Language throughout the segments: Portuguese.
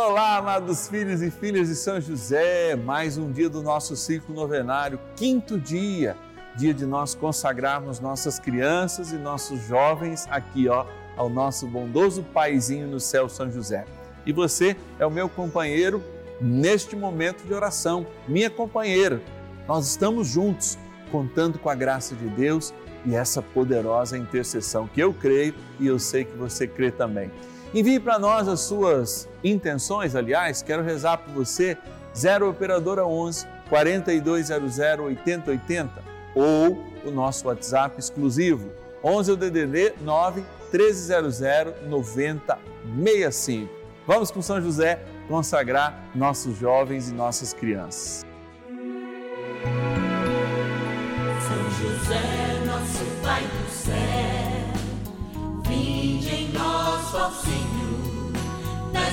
Olá, amados filhos e filhas de São José, mais um dia do nosso ciclo novenário, quinto dia, dia de nós consagrarmos nossas crianças e nossos jovens aqui, ó, ao nosso bondoso paizinho no céu, São José. E você é o meu companheiro neste momento de oração, minha companheira. Nós estamos juntos, contando com a graça de Deus e essa poderosa intercessão que eu creio e eu sei que você crê também. Envie para nós as suas intenções, aliás, quero rezar por você, 0 Operadora 11 4200 8080 ou o nosso WhatsApp exclusivo 11 DDD 9 1300 9065. Vamos com São José consagrar nossos jovens e nossas crianças. São José,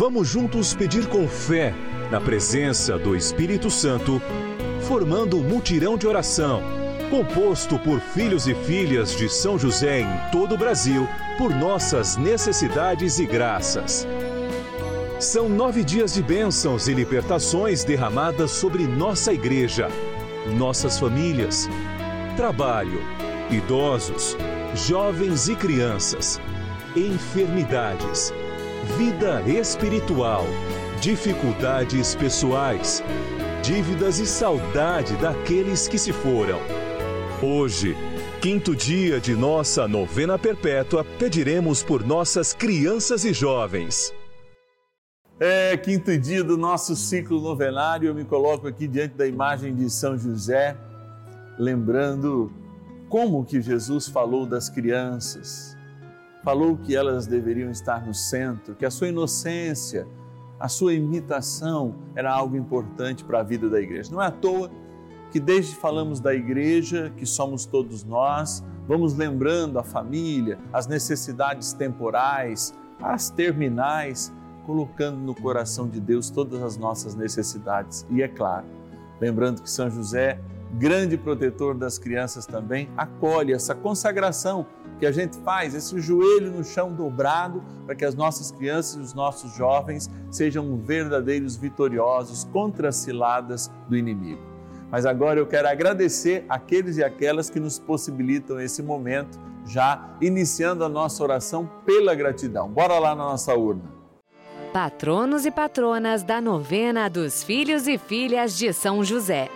Vamos juntos pedir com fé, na presença do Espírito Santo, formando um mutirão de oração, composto por filhos e filhas de São José em todo o Brasil, por nossas necessidades e graças. São nove dias de bênçãos e libertações derramadas sobre nossa igreja, nossas famílias, trabalho, idosos, jovens e crianças, enfermidades, vida espiritual, dificuldades pessoais, dívidas e saudade daqueles que se foram. Hoje, quinto dia de nossa novena perpétua, pediremos por nossas crianças e jovens. É, quinto dia do nosso ciclo novenário, eu me coloco aqui diante da imagem de São José, lembrando como que Jesus falou das crianças, falou que elas deveriam estar no centro, que a sua inocência, a sua imitação era algo importante para a vida da igreja. Não é à toa que desde falamos da igreja, que somos todos nós, vamos lembrando a família, as necessidades temporais, as terminais, colocando no coração de Deus todas as nossas necessidades. E é claro, lembrando que São José, grande protetor das crianças também, acolhe essa consagração que a gente faz, esse joelho no chão dobrado, para que as nossas crianças e os nossos jovens sejam verdadeiros vitoriosos contra as ciladas do inimigo. Mas agora eu quero agradecer aqueles e aquelas que nos possibilitam esse momento, já iniciando a nossa oração pela gratidão. Bora lá na nossa urna. Patronos e patronas da novena dos filhos e filhas de São José.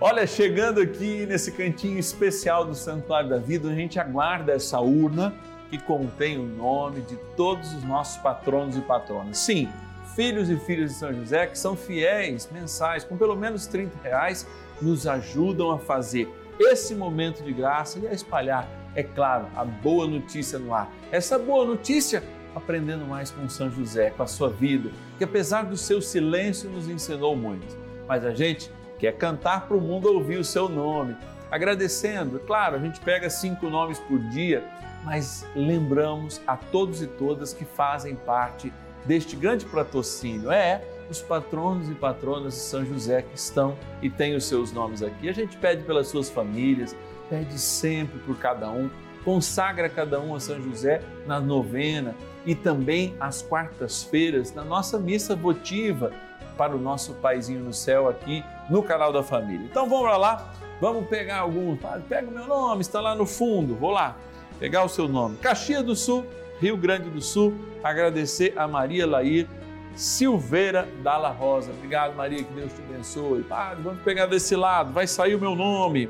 Olha, chegando aqui nesse cantinho especial do Santuário da Vida, a gente aguarda essa urna que contém o nome de todos os nossos patronos e patronas. Sim, filhos e filhas de São José que são fiéis mensais, com pelo menos 30 reais, nos ajudam a fazer esse momento de graça e a espalhar, é claro, a boa notícia no ar. Essa boa notícia aprendendo mais com São José, com a sua vida, que apesar do seu silêncio nos ensinou muito. Mas a gente quer cantar para o mundo ouvir o seu nome, agradecendo. Claro, a gente pega cinco nomes por dia, mas lembramos a todos e todas que fazem parte deste grande patrocínio. É, os patronos e patronas de São José que estão e têm os seus nomes aqui. A gente pede pelas suas famílias, pede sempre por cada um, consagra cada um a São José na novena e também às quartas-feiras na nossa missa votiva para o nosso paizinho no céu aqui no canal da família. Então vamos lá, vamos pegar alguns. Pega o meu nome, está lá no fundo. Vou lá pegar o seu nome. Caxias do Sul, Rio Grande do Sul. Agradecer a Maria Lair Silveira Dalla Rosa. Obrigado, Maria, que Deus te abençoe. Padre, vamos pegar desse lado, vai sair o meu nome.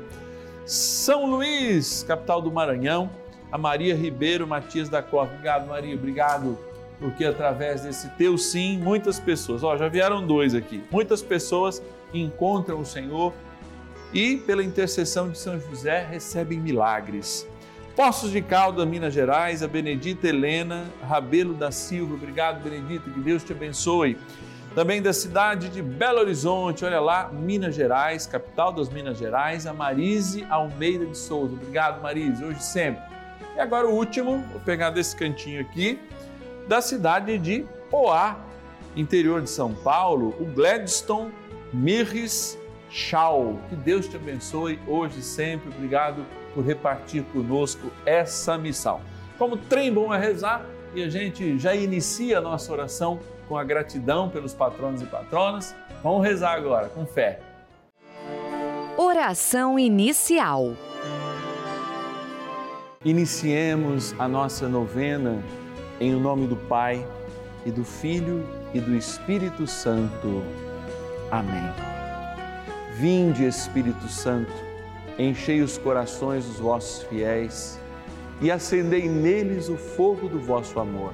São Luís, capital do Maranhão. A Maria Ribeiro Matias da Costa. Obrigado, Maria. Obrigado porque através desse teu sim, muitas pessoas, ó, já vieram dois aqui, muitas pessoas encontram o Senhor e, pela intercessão de São José, recebem milagres. Poços de Caldas, Minas Gerais, a Benedita Helena Rabelo da Silva. Obrigado, Benedita, que Deus te abençoe. Também da cidade de Belo Horizonte, olha lá, Minas Gerais, capital das Minas Gerais, a Marise Almeida de Souza. Obrigado, Marise, hoje sempre. E agora o último, vou pegar desse cantinho aqui, da cidade de Poá, interior de São Paulo, o Gladstone Mirres Chau. Que Deus te abençoe hoje sempre. Obrigado por repartir conosco essa missão. Como trem bom é rezar e a gente já inicia a nossa oração com a gratidão pelos patronos e patronas. Vamos rezar agora com fé. Oração inicial. Iniciemos a nossa novena em o nome do Pai e do Filho e do Espírito Santo. Amém. Vinde, Espírito Santo, enchei os corações dos vossos fiéis e acendei neles o fogo do vosso amor.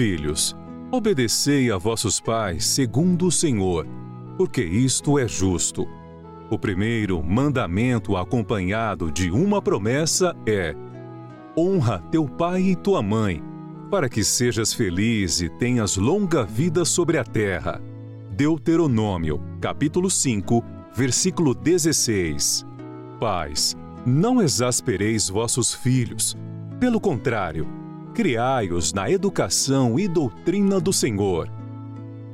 Filhos, obedecei a vossos pais segundo o Senhor, porque isto é justo. O primeiro mandamento acompanhado de uma promessa é: honra teu pai e tua mãe, para que sejas feliz e tenhas longa vida sobre a terra. Deuteronômio, capítulo 5, versículo 16. Pais, não exaspereis vossos filhos, pelo contrário, criai-os na educação e doutrina do Senhor.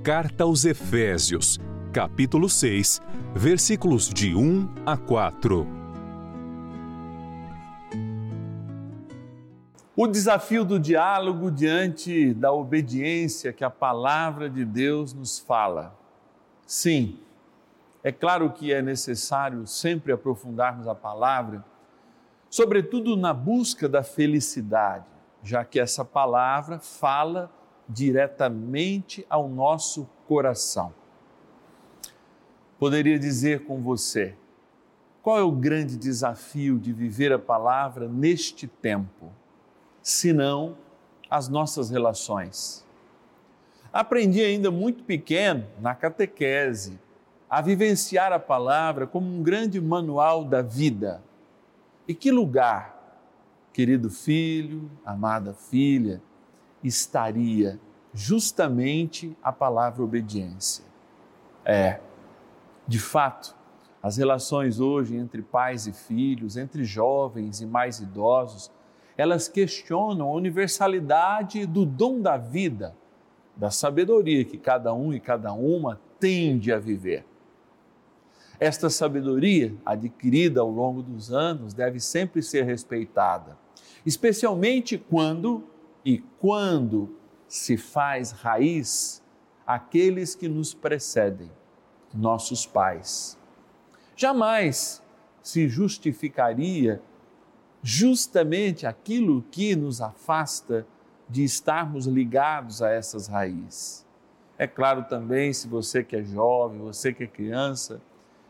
Carta aos Efésios, capítulo 6, versículos de 1 a 4. O desafio do diálogo diante da obediência que a palavra de Deus nos fala. Sim, é claro que é necessário sempre aprofundarmos a palavra, sobretudo na busca da felicidade, já que essa palavra fala diretamente ao nosso coração. Poderia dizer com você, qual é o grande desafio de viver a palavra neste tempo? senão as nossas relações. Aprendi ainda muito pequeno, na catequese, a vivenciar a palavra como um grande manual da vida. E que lugar, querido filho, amada filha, estaria justamente a palavra obediência? É, de fato, as relações hoje entre pais e filhos, entre jovens e mais idosos, elas questionam a universalidade do dom da vida, da sabedoria que cada um e cada uma tende a viver. Esta sabedoria, adquirida ao longo dos anos, deve sempre ser respeitada, especialmente quando e quando se faz raiz aqueles que nos precedem, nossos pais. Jamais se justificaria justamente aquilo que nos afasta de estarmos ligados a essas raízes. É claro também, se você que é jovem, você que é criança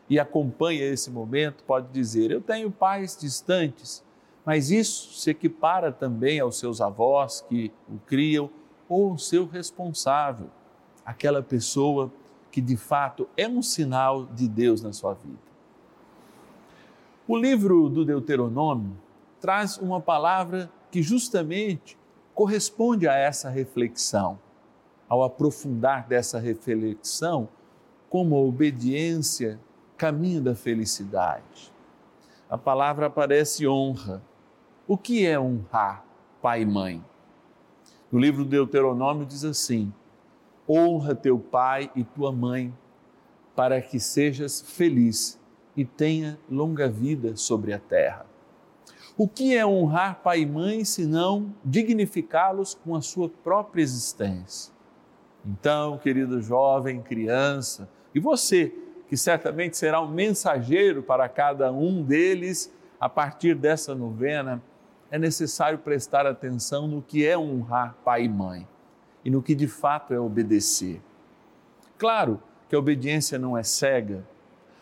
e acompanha esse momento, pode dizer: Eu tenho pais distantes, mas isso se equipara também aos seus avós que o criam ou ao seu responsável, aquela pessoa que de fato é um sinal de Deus na sua vida. O livro do Deuteronômio traz uma palavra que justamente corresponde a essa reflexão. Ao aprofundar dessa reflexão, como a obediência caminho da felicidade. A palavra aparece honra. O que é honrar pai e mãe? No livro do Deuteronômio diz assim: honra teu pai e tua mãe, para que sejas feliz e tenha longa vida sobre a terra. O que é honrar pai e mãe senão dignificá-los com a sua própria existência? Então, querido jovem, criança, e você, que certamente será um mensageiro para cada um deles a partir dessa novena, é necessário prestar atenção no que é honrar pai e mãe e no que de fato é obedecer. Claro que a obediência não é cega,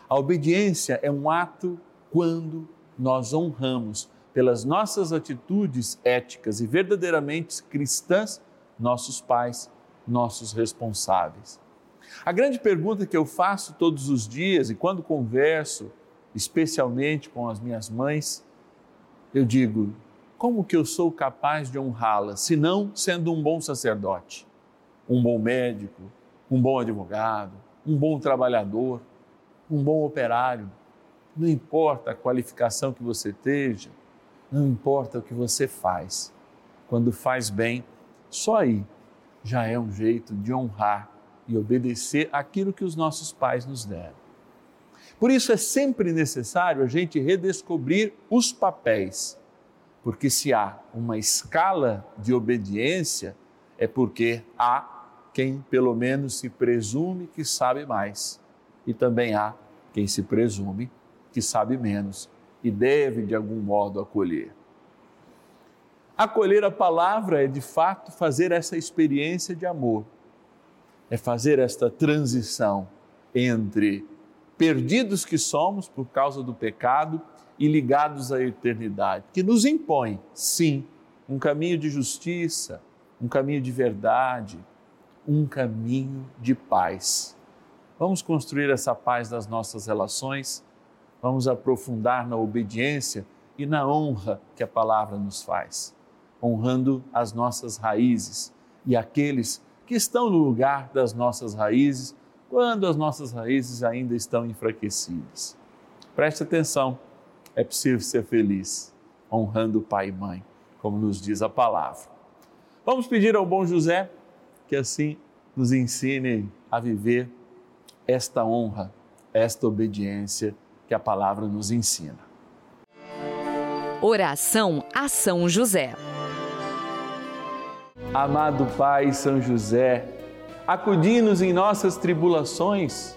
a obediência é um ato quando nós honramos pelas nossas atitudes éticas e verdadeiramente cristãs nossos pais, nossos responsáveis. A grande pergunta que eu faço todos os dias e quando converso, especialmente com as minhas mães, eu digo: como que eu sou capaz de honrá-la, se não sendo um bom sacerdote, um bom médico, um bom advogado, um bom trabalhador? um bom operário. Não importa a qualificação que você esteja, não importa o que você faz. Quando faz bem, só aí já é um jeito de honrar e obedecer aquilo que os nossos pais nos deram. Por isso é sempre necessário a gente redescobrir os papéis, porque se há uma escala de obediência, é porque há quem pelo menos se presume que sabe mais e também há quem se presume que sabe menos e deve de algum modo acolher. Acolher a palavra é de fato fazer essa experiência de amor, é fazer esta transição entre perdidos que somos por causa do pecado e ligados à eternidade, que nos impõe, sim, um caminho de justiça, um caminho de verdade, um caminho de paz. Vamos construir essa paz nas nossas relações, vamos aprofundar na obediência e na honra que a palavra nos faz, honrando as nossas raízes e aqueles que estão no lugar das nossas raízes quando as nossas raízes ainda estão enfraquecidas. Preste atenção, é possível ser feliz honrando pai e mãe, como nos diz a palavra. Vamos pedir ao bom José que assim nos ensine a viver esta honra, esta obediência que a palavra nos ensina. Oração a São José. Amado Pai São José, acudi-nos em nossas tribulações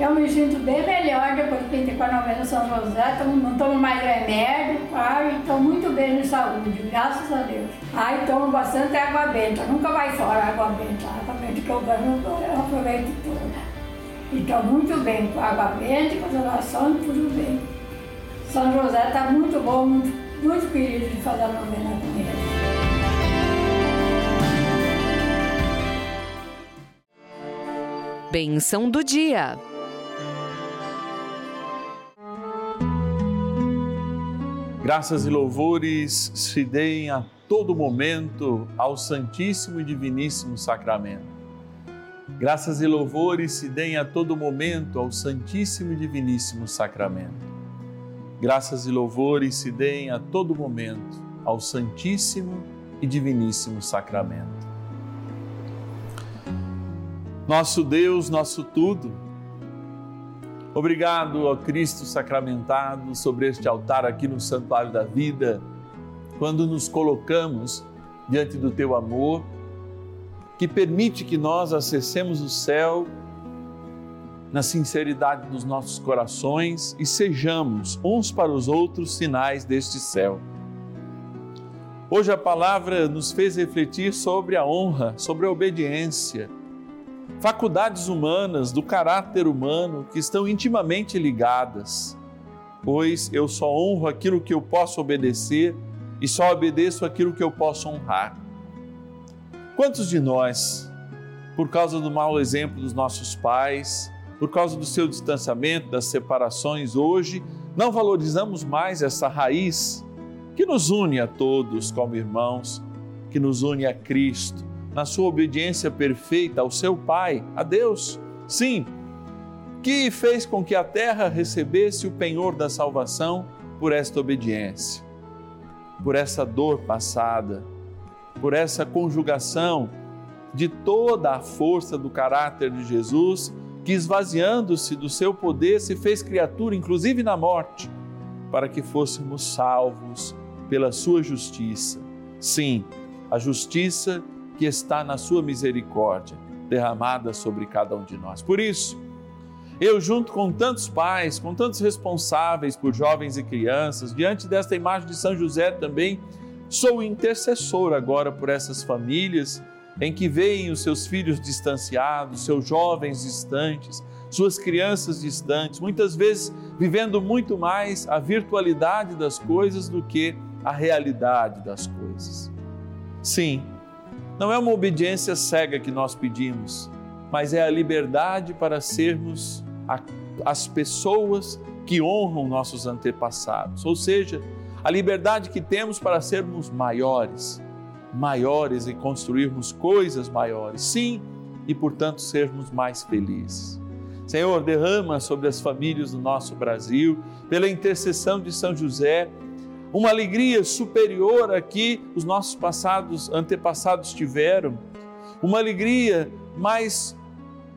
Eu me sinto bem melhor depois que entrei com a novena São José, tomo, não tomo mais remédio, ai, estou muito bem de saúde, graças a Deus. Ai, tomo bastante água benta, nunca vai fora água benta, a água benta que eu ganho, eu aproveito toda. E estou muito bem com água benta, com as orações, tudo bem. São José está muito bom, muito, muito querido de fazer a novena com ele. Bênção do dia. Graças e louvores se deem a todo momento ao Santíssimo e Diviníssimo Sacramento. Graças e louvores se deem a todo momento ao Santíssimo e Diviníssimo Sacramento. Graças e louvores se deem a todo momento ao Santíssimo e Diviníssimo Sacramento. Nosso Deus, nosso tudo, Obrigado ao Cristo sacramentado sobre este altar aqui no Santuário da Vida, quando nos colocamos diante do teu amor, que permite que nós acessemos o céu na sinceridade dos nossos corações e sejamos uns para os outros sinais deste céu. Hoje a palavra nos fez refletir sobre a honra, sobre a obediência faculdades humanas, do caráter humano que estão intimamente ligadas, pois eu só honro aquilo que eu posso obedecer e só obedeço aquilo que eu posso honrar. Quantos de nós, por causa do mau exemplo dos nossos pais, por causa do seu distanciamento, das separações, hoje não valorizamos mais essa raiz que nos une a todos como irmãos, que nos une a Cristo? Na sua obediência perfeita ao seu Pai, a Deus. Sim, que fez com que a terra recebesse o penhor da salvação por esta obediência, por essa dor passada, por essa conjugação de toda a força do caráter de Jesus, que esvaziando-se do seu poder se fez criatura, inclusive na morte, para que fôssemos salvos pela sua justiça. Sim, a justiça que está na sua misericórdia derramada sobre cada um de nós. Por isso, eu, junto com tantos pais, com tantos responsáveis por jovens e crianças, diante desta imagem de São José também, sou intercessor agora por essas famílias em que veem os seus filhos distanciados, seus jovens distantes, suas crianças distantes, muitas vezes vivendo muito mais a virtualidade das coisas do que a realidade das coisas. Sim, não é uma obediência cega que nós pedimos, mas é a liberdade para sermos as pessoas que honram nossos antepassados, ou seja, a liberdade que temos para sermos maiores, maiores e construirmos coisas maiores, sim, e portanto sermos mais felizes. Senhor, derrama sobre as famílias do nosso Brasil, pela intercessão de São José, uma alegria superior a que os nossos passados, antepassados tiveram, uma alegria mais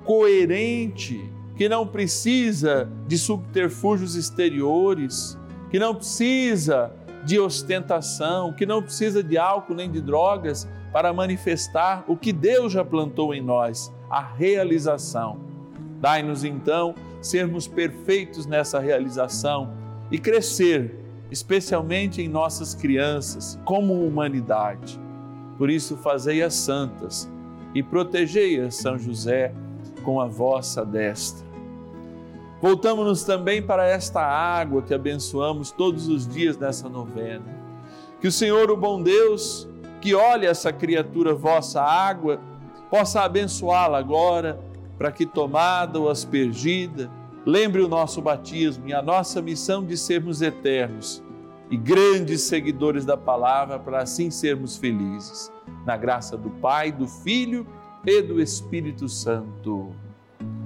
coerente, que não precisa de subterfúgios exteriores, que não precisa de ostentação, que não precisa de álcool nem de drogas para manifestar o que Deus já plantou em nós, a realização. Dai-nos então sermos perfeitos nessa realização e crescer especialmente em nossas crianças, como humanidade. Por isso, fazei-as santas, e protegei-a, São José, com a vossa destra. Voltamos-nos também para esta água que abençoamos todos os dias nessa novena. Que o Senhor, o bom Deus, que olha essa criatura vossa água, possa abençoá-la agora, para que tomada ou aspergida, lembre o nosso batismo e a nossa missão de sermos eternos e grandes seguidores da palavra, para assim sermos felizes. Na graça do Pai, do Filho e do Espírito Santo.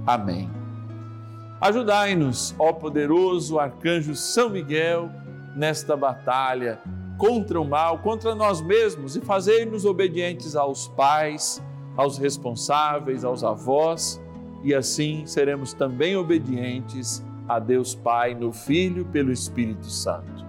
Amém. Ajudai-nos, ó poderoso arcanjo São Miguel, nesta batalha contra o mal, contra nós mesmos e fazei-nos obedientes aos pais, aos responsáveis, aos avós, e assim seremos também obedientes a Deus Pai, no Filho, pelo Espírito Santo.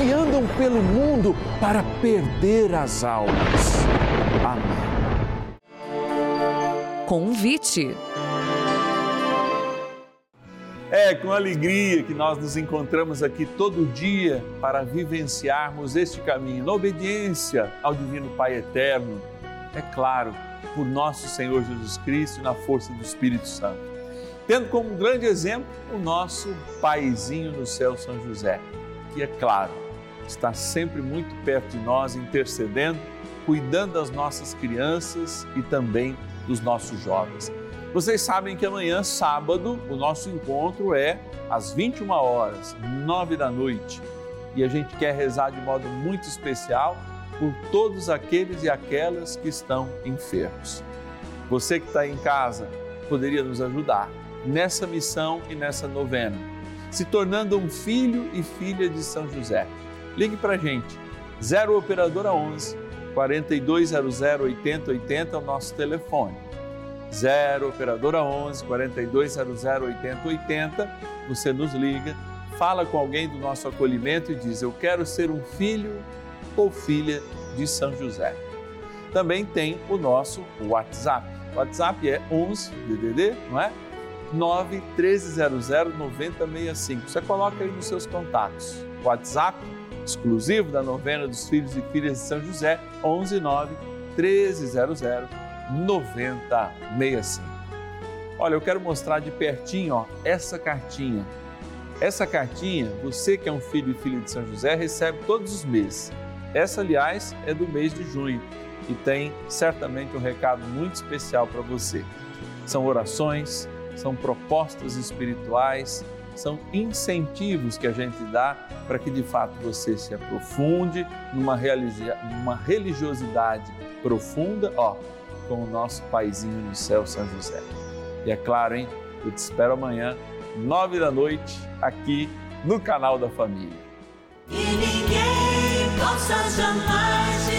que andam pelo mundo para perder as almas. Amém. Convite. É com alegria que nós nos encontramos aqui todo dia para vivenciarmos este caminho, na obediência ao Divino Pai Eterno, é claro, por nosso Senhor Jesus Cristo e na força do Espírito Santo. Tendo como grande exemplo o nosso paizinho no céu, São José, que é claro, está sempre muito perto de nós, intercedendo, cuidando das nossas crianças e também dos nossos jovens. Vocês sabem que amanhã, sábado, o nosso encontro é às 21 horas, 9 da noite. E a gente quer rezar de modo muito especial por todos aqueles e aquelas que estão enfermos. Você que está em casa poderia nos ajudar nessa missão e nessa novena, se tornando um filho e filha de São José. Ligue para a gente, 0 Operadora 11 4200 8080 é o nosso telefone 0 operadora 11 4200 8080. Você nos liga, fala com alguém do nosso acolhimento e diz: Eu quero ser um filho ou filha de São José. Também tem o nosso WhatsApp. O WhatsApp é 11 DDD, não é? 9 1300 9065. Você coloca aí nos seus contatos. WhatsApp exclusivo da novena dos filhos e filhas de São José, 11 9 1300 9065. Olha, eu quero mostrar de pertinho ó, essa cartinha. Essa cartinha, você que é um filho e filha de São José, recebe todos os meses. Essa, aliás, é do mês de junho e tem certamente um recado muito especial para você. São orações, são propostas espirituais, são incentivos que a gente dá para que de fato você se aprofunde numa, numa religiosidade profunda, ó, com o nosso paizinho no céu, São José. E é claro, hein? Eu te espero amanhã, nove da noite, aqui no canal da Família. E ninguém possa jamais